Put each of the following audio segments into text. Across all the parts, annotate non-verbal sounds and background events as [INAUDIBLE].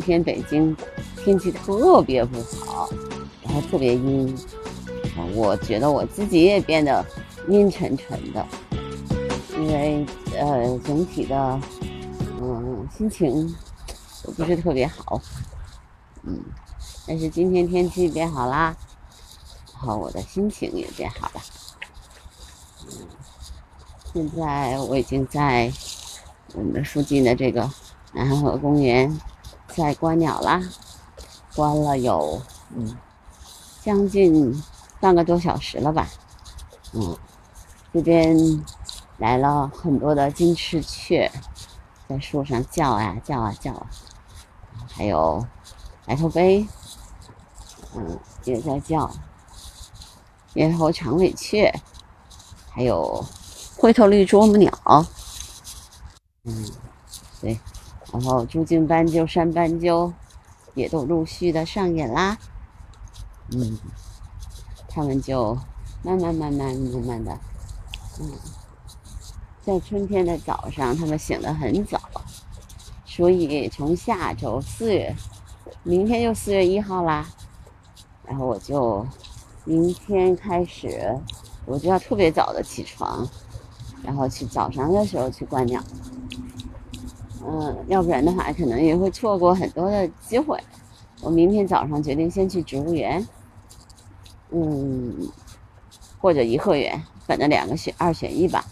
两天北京天气特别不好，然后特别阴，我觉得我自己也变得阴沉沉的，因为呃整体的嗯心情都不是特别好，嗯，但是今天天气变好啦，然后我的心情也变好了，嗯，现在我已经在我们附近的这个南河公园。在观鸟啦，观了有嗯将近半个多小时了吧，嗯，这边来了很多的金翅雀，在树上叫啊叫啊叫啊，还有白头鹎，嗯也在叫，猿猴长尾雀，还有灰头绿啄木鸟，嗯，对。然后，珠颈斑鸠、山斑鸠也都陆续的上演啦。嗯，它们就慢慢、慢慢、慢慢的，嗯，在春天的早上，它们醒得很早，所以从下周四月，明天就四月一号啦。然后我就明天开始，我就要特别早的起床，然后去早上的时候去观鸟。嗯，要不然的话，可能也会错过很多的机会。我明天早上决定先去植物园，嗯，或者颐和园，反正两个选二选一吧。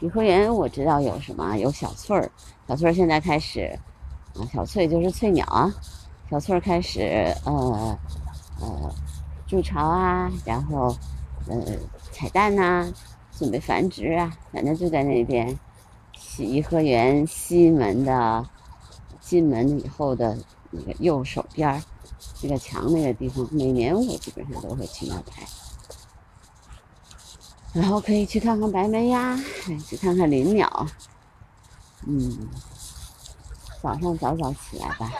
颐和园我知道有什么，有小翠儿，小翠儿现在开始，啊，小翠就是翠鸟啊，小翠儿开始呃呃筑巢啊，然后呃彩蛋呐，准备繁殖啊，反正就在那边。颐和园西门的进门以后的那个右手边儿，那个墙那个地方，每年我基本上都会去那拍，然后可以去看看白眉呀，去看看林鸟。嗯，早上早早起来吧，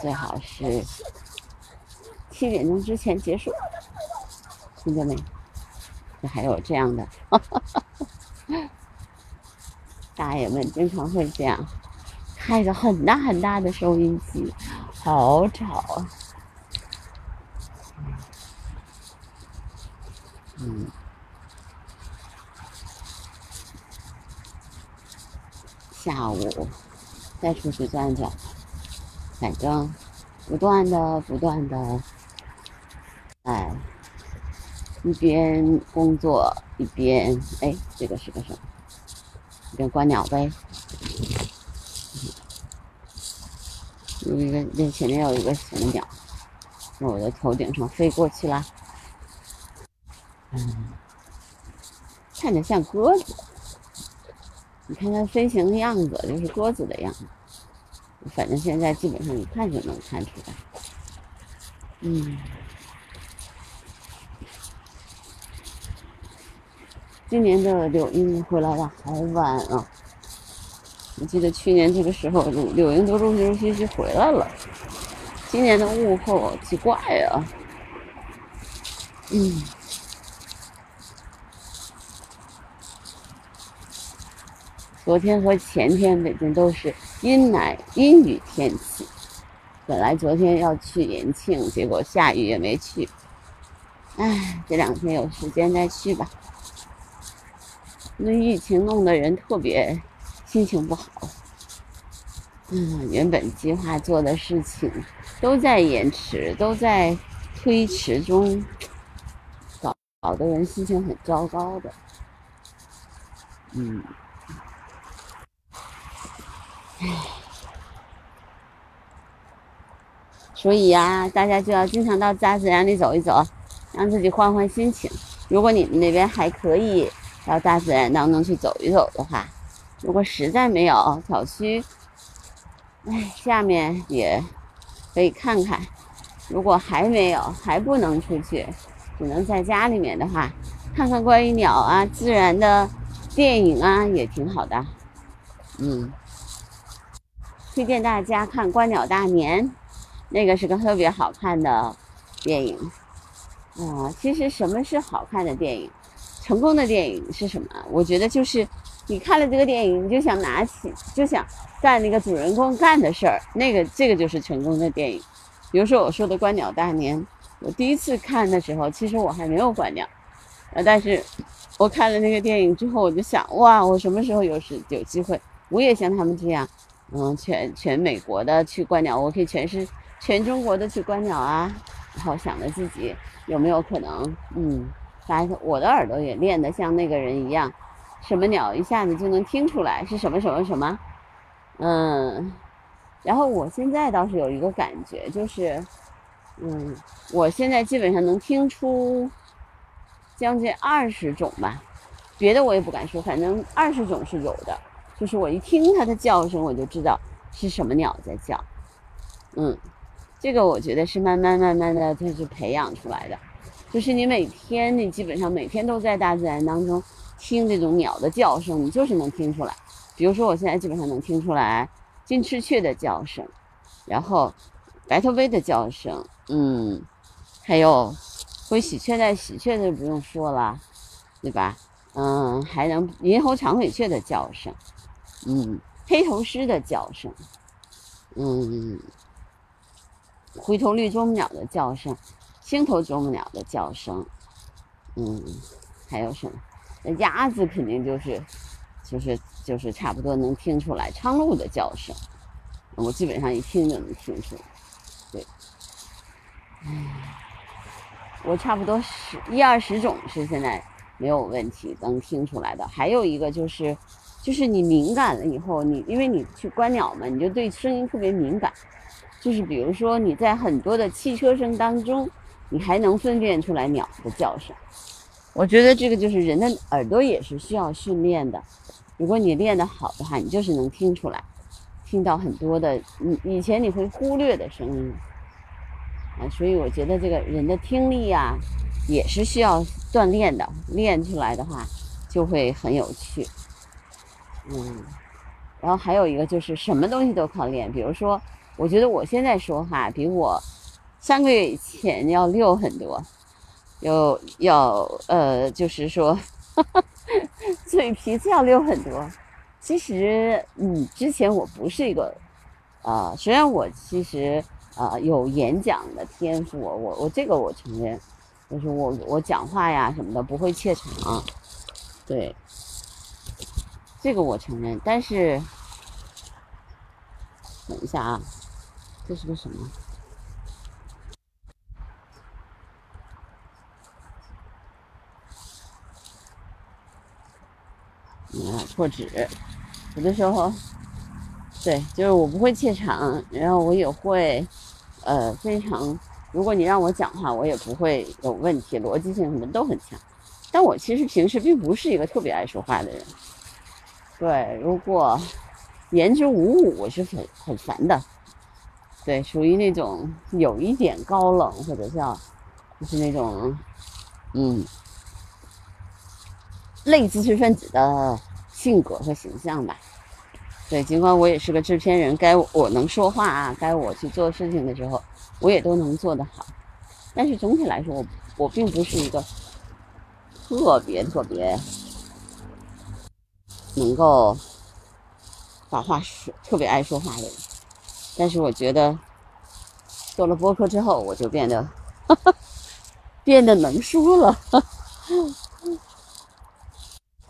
最好是七点钟之前结束，听见没？这还有这样的。[LAUGHS] 大爷们经常会这样，开着很大很大的收音机，好吵啊！嗯，下午再出去转转，反正不断的不断的，哎，一边工作一边哎，这个是个什么？边观鸟呗，有一个那前面有一个什么鸟，从我的头顶上飞过去了，嗯，看着像鸽子，你看它飞行的样子就是鸽子的样子，反正现在基本上一看就能看出来，嗯。今年的柳莺回来的好晚啊！我记得去年这个时候，柳柳莺都陆陆续续回来了。今年的物候奇怪啊，嗯，昨天和前天北京都是阴霾阴雨天气。本来昨天要去延庆，结果下雨也没去。唉，这两天有时间再去吧。那疫情弄得人特别心情不好，嗯，原本计划做的事情都在延迟，都在推迟中，搞搞得人心情很糟糕的，嗯，唉，所以呀，大家就要经常到大自然里走一走，让自己换换心情。如果你们那边还可以。到大自然当中去走一走的话，如果实在没有小区，哎，下面也可以看看。如果还没有，还不能出去，只能在家里面的话，看看关于鸟啊、自然的电影啊，也挺好的。嗯，推荐大家看《观鸟大年》，那个是个特别好看的电影。啊，其实什么是好看的电影？成功的电影是什么？我觉得就是你看了这个电影，你就想拿起，就想干那个主人公干的事儿，那个这个就是成功的电影。比如说我说的《观鸟大年》，我第一次看的时候，其实我还没有观鸟，呃，但是我看了那个电影之后，我就想，哇，我什么时候有时有机会，我也像他们这样，嗯，全全美国的去观鸟，我可以全是全中国的去观鸟啊。然后想着自己有没有可能，嗯，反正我的耳朵也练得像那个人一样。什么鸟一下子就能听出来是什么什么什么，嗯，然后我现在倒是有一个感觉，就是，嗯，我现在基本上能听出将近二十种吧，别的我也不敢说，反正二十种是有的，就是我一听它的叫声，我就知道是什么鸟在叫，嗯，这个我觉得是慢慢慢慢的就是培养出来的，就是你每天你基本上每天都在大自然当中。听这种鸟的叫声，你就是能听出来。比如说，我现在基本上能听出来金翅雀的叫声，然后白头鹎的叫声，嗯，还有灰喜鹊带喜鹊就不用说了，对吧？嗯，还能银喉长尾雀的叫声，嗯，黑头狮的叫声，嗯，灰头绿啄木鸟的叫声，星头啄木鸟的叫声，嗯，还有什么？那鸭子肯定就是，就是就是差不多能听出来苍鹭的叫声，我基本上一听就能听出来。对，唉，我差不多十一二十种是现在没有问题能听出来的。还有一个就是，就是你敏感了以后，你因为你去观鸟嘛，你就对声音特别敏感。就是比如说你在很多的汽车声当中，你还能分辨出来鸟的叫声。我觉得这个就是人的耳朵也是需要训练的。如果你练得好的话，你就是能听出来，听到很多的你以前你会忽略的声音啊。所以我觉得这个人的听力呀，也是需要锻炼的。练出来的话，就会很有趣。嗯，然后还有一个就是什么东西都靠练。比如说，我觉得我现在说话比我三个月以前要溜很多。要要呃，就是说，[LAUGHS] 嘴皮子要溜很多。其实，嗯，之前我不是一个，啊，虽然我其实啊有演讲的天赋，我我这个我承认，就是我我讲话呀什么的不会怯场，对，这个我承认。但是，等一下啊，这是个什么？嗯，破纸，有的时候，对，就是我不会怯场，然后我也会，呃，非常，如果你让我讲话，我也不会有问题，逻辑性什么都很强。但我其实平时并不是一个特别爱说话的人。对，如果言之无物，我是很很烦的。对，属于那种有一点高冷，或者叫，就是那种，嗯。类知识分子的性格和形象吧，对，尽管我也是个制片人，该我能说话啊，该我去做事情的时候，我也都能做得好。但是总体来说，我我并不是一个特别特别能够把话说特别爱说话的人。但是我觉得做了播客之后，我就变得 [LAUGHS] 变得能说了。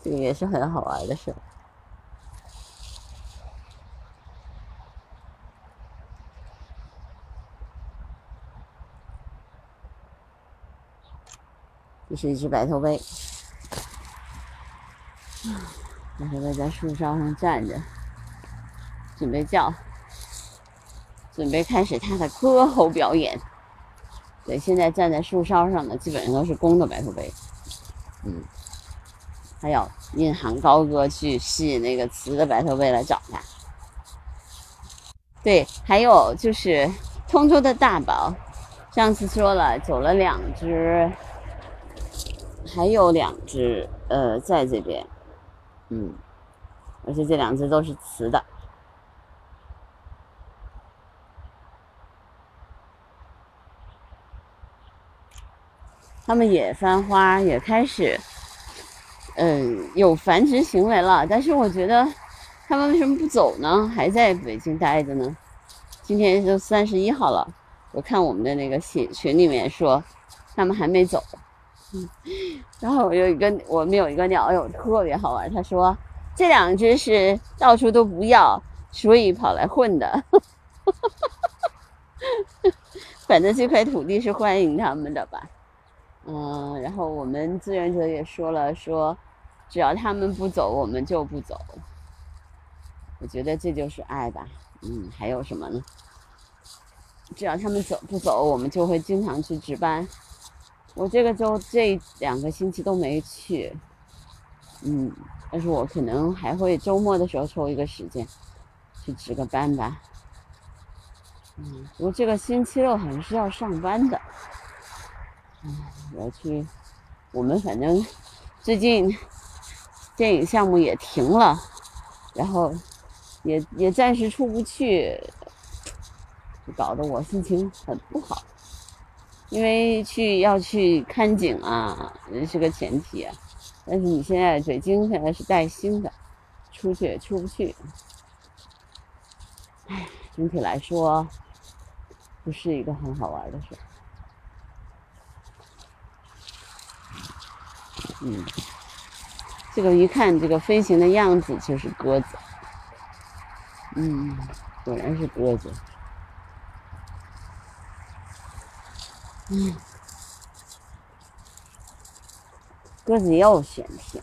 这个也是很好玩的事。这是一只白头鹎，白头鹎在树梢上站着，准备叫，准备开始它的歌喉表演。对，现在站在树梢上的基本上都是公的白头鹎，嗯。还要引吭高歌去吸引那个雌的白头鹎来找它。对，还有就是通州的大宝，上次说了走了两只，还有两只呃在这边，嗯，而且这两只都是雌的，它们也翻花，也开始。嗯，有繁殖行为了。但是我觉得他们为什么不走呢？还在北京待着呢？今天都三十一号了，我看我们的那个群群里面说他们还没走。嗯，[LAUGHS] 然后有一个我们有一个鸟友特别好玩，他说这两只是到处都不要，所以跑来混的。[LAUGHS] 反正这块土地是欢迎他们的吧。嗯，然后我们志愿者也说了，说只要他们不走，我们就不走。我觉得这就是爱吧。嗯，还有什么呢？只要他们走不走，我们就会经常去值班。我这个周这两个星期都没去。嗯，但是我可能还会周末的时候抽一个时间去值个班吧。嗯，我这个星期六好像是要上班的。嗯，我去，我们反正最近电影项目也停了，然后也也暂时出不去，就搞得我心情很不好。因为去要去看景啊，这是个前提，但是你现在北京现在是带薪的，出去也出不去。唉，整体来说，不是一个很好玩的事。嗯，这个一看这个飞行的样子就是鸽子。嗯，果然是鸽子。嗯，鸽子又选停。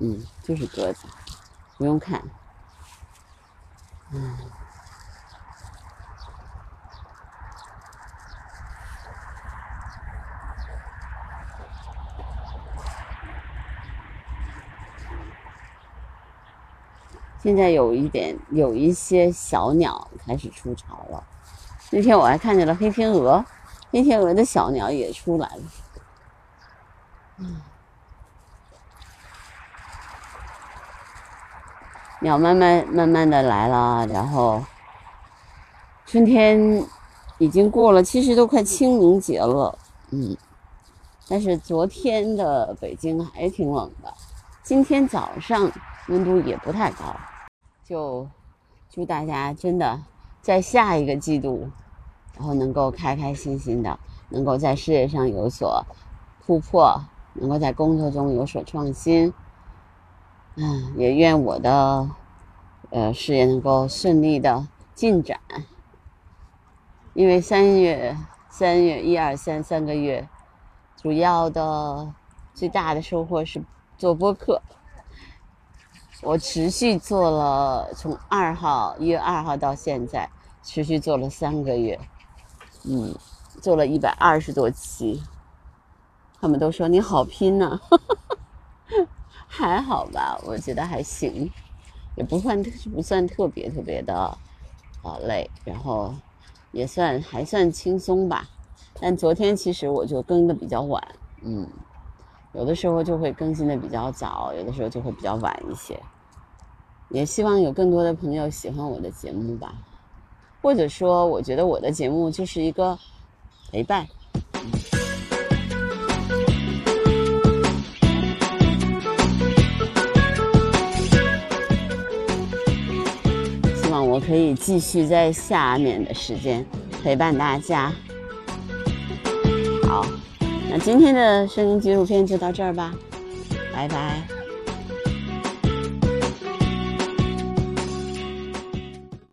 嗯，就是鸽子，不用看。嗯，现在有一点，有一些小鸟开始出巢了。那天我还看见了黑天鹅，黑天鹅的小鸟也出来了。鸟慢慢慢慢的来了，然后春天已经过了，其实都快清明节了，嗯，但是昨天的北京还挺冷的，今天早上温度也不太高，就祝大家真的在下一个季度，然后能够开开心心的，能够在事业上有所突破，能够在工作中有所创新。嗯，也愿我的呃事业能够顺利的进展。因为三月三月一二三三个月，主要的最大的收获是做播客。我持续做了从二号一月二号到现在，持续做了三个月，嗯，做了一百二十多期。他们都说你好拼呐。[LAUGHS] 还好吧，我觉得还行，也不算不算特别特别的啊累，然后也算还算轻松吧。但昨天其实我就更的比较晚，嗯，有的时候就会更新的比较早，有的时候就会比较晚一些。也希望有更多的朋友喜欢我的节目吧，或者说，我觉得我的节目就是一个陪伴。我可以继续在下面的时间陪伴大家。好，那今天的声音纪录片就到这儿吧，拜拜。